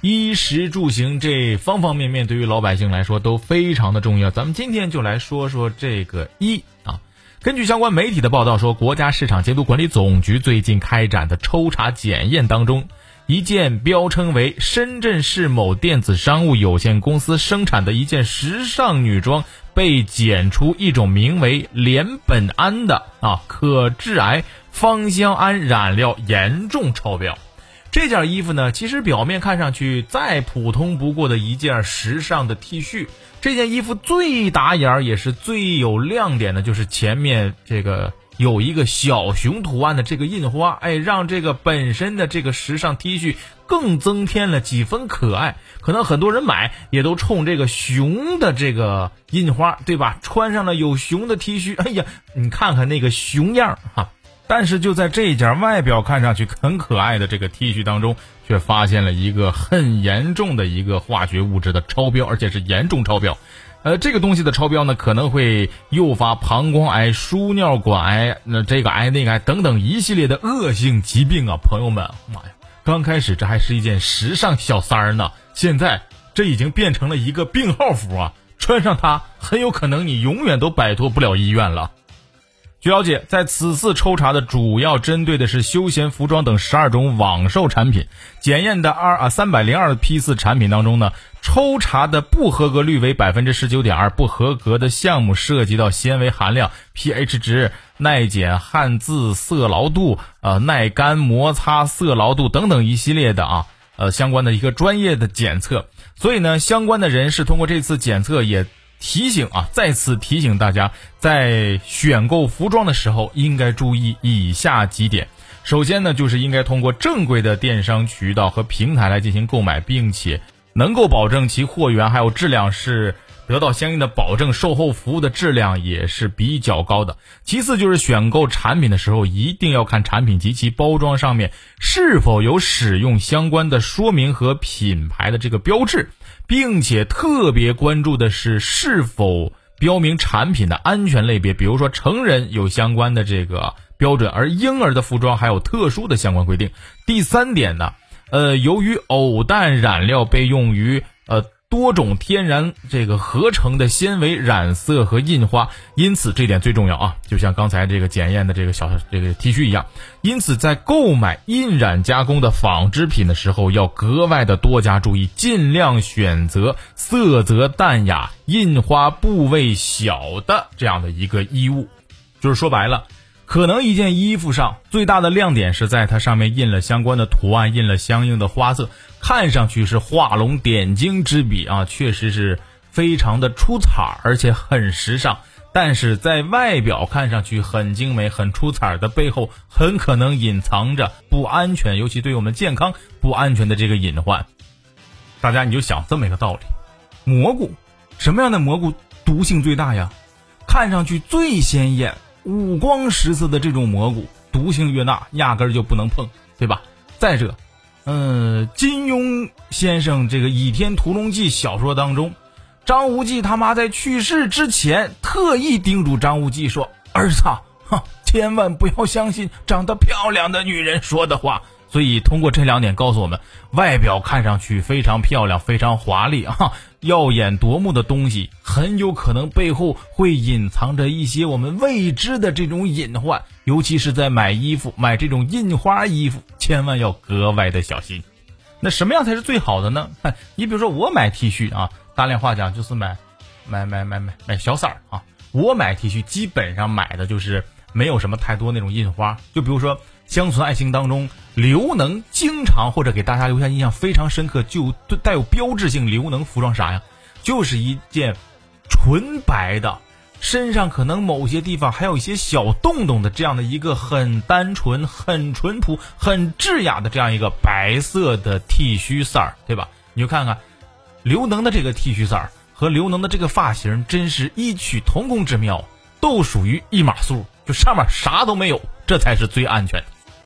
衣食住行这方方面面对于老百姓来说都非常的重要。咱们今天就来说说这个衣啊。根据相关媒体的报道说，国家市场监督管理总局最近开展的抽查检验当中，一件标称为深圳市某电子商务有限公司生产的一件时尚女装，被检出一种名为联苯胺的啊可致癌芳香胺染料严重超标。这件衣服呢，其实表面看上去再普通不过的一件时尚的 T 恤。这件衣服最打眼儿也是最有亮点的，就是前面这个有一个小熊图案的这个印花，哎，让这个本身的这个时尚 T 恤更增添了几分可爱。可能很多人买也都冲这个熊的这个印花，对吧？穿上了有熊的 T 恤，哎呀，你看看那个熊样儿哈。但是就在这件外表看上去很可爱的这个 T 恤当中，却发现了一个很严重的一个化学物质的超标，而且是严重超标。呃，这个东西的超标呢，可能会诱发膀胱癌、输尿管癌、那这个癌那个癌等等一系列的恶性疾病啊！朋友们，妈呀，刚开始这还是一件时尚小三儿呢，现在这已经变成了一个病号服啊！穿上它，很有可能你永远都摆脱不了医院了。据了解，在此次抽查的主要针对的是休闲服装等十二种网售产品。检验的二啊三百零二批次产品当中呢，抽查的不合格率为百分之十九点二。不合格的项目涉及到纤维含量、pH 值、耐碱、汉字、色牢度、呃耐干、摩擦、色牢度等等一系列的啊呃相关的一个专业的检测。所以呢，相关的人士通过这次检测也。提醒啊，再次提醒大家，在选购服装的时候应该注意以下几点。首先呢，就是应该通过正规的电商渠道和平台来进行购买，并且能够保证其货源还有质量是得到相应的保证，售后服务的质量也是比较高的。其次就是选购产品的时候，一定要看产品及其包装上面是否有使用相关的说明和品牌的这个标志。并且特别关注的是是否标明产品的安全类别，比如说成人有相关的这个标准，而婴儿的服装还有特殊的相关规定。第三点呢，呃，由于偶氮染料被用于呃。多种天然这个合成的纤维染色和印花，因此这点最重要啊！就像刚才这个检验的这个小这个 T 恤一样，因此在购买印染加工的纺织品的时候，要格外的多加注意，尽量选择色泽淡雅、印花部位小的这样的一个衣物。就是说白了。可能一件衣服上最大的亮点是在它上面印了相关的图案，印了相应的花色，看上去是画龙点睛之笔啊，确实是非常的出彩，而且很时尚。但是在外表看上去很精美、很出彩的背后，很可能隐藏着不安全，尤其对我们健康不安全的这个隐患。大家你就想这么一个道理：蘑菇，什么样的蘑菇毒性最大呀？看上去最鲜艳。五光十色的这种蘑菇，毒性越大，压根儿就不能碰，对吧？再者，嗯，金庸先生这个《倚天屠龙记》小说当中，张无忌他妈在去世之前，特意叮嘱张无忌说：“儿子，哼，千万不要相信长得漂亮的女人说的话。”所以，通过这两点告诉我们，外表看上去非常漂亮、非常华丽啊、耀眼夺目的东西，很有可能背后会隐藏着一些我们未知的这种隐患。尤其是在买衣服、买这种印花衣服，千万要格外的小心。那什么样才是最好的呢？你比如说，我买 T 恤啊，大量话讲就是买买买买买买小色儿啊。我买 T 恤基本上买的就是没有什么太多那种印花，就比如说。《乡村爱情》当中，刘能经常或者给大家留下印象非常深刻，就带有标志性刘能服装啥呀？就是一件纯白的，身上可能某些地方还有一些小洞洞的这样的一个很单纯、很淳朴、很质雅的这样一个白色的 T 恤色儿，对吧？你就看看刘能的这个 T 恤色儿和刘能的这个发型，真是异曲同工之妙，都属于一码数，就上面啥都没有，这才是最安全的。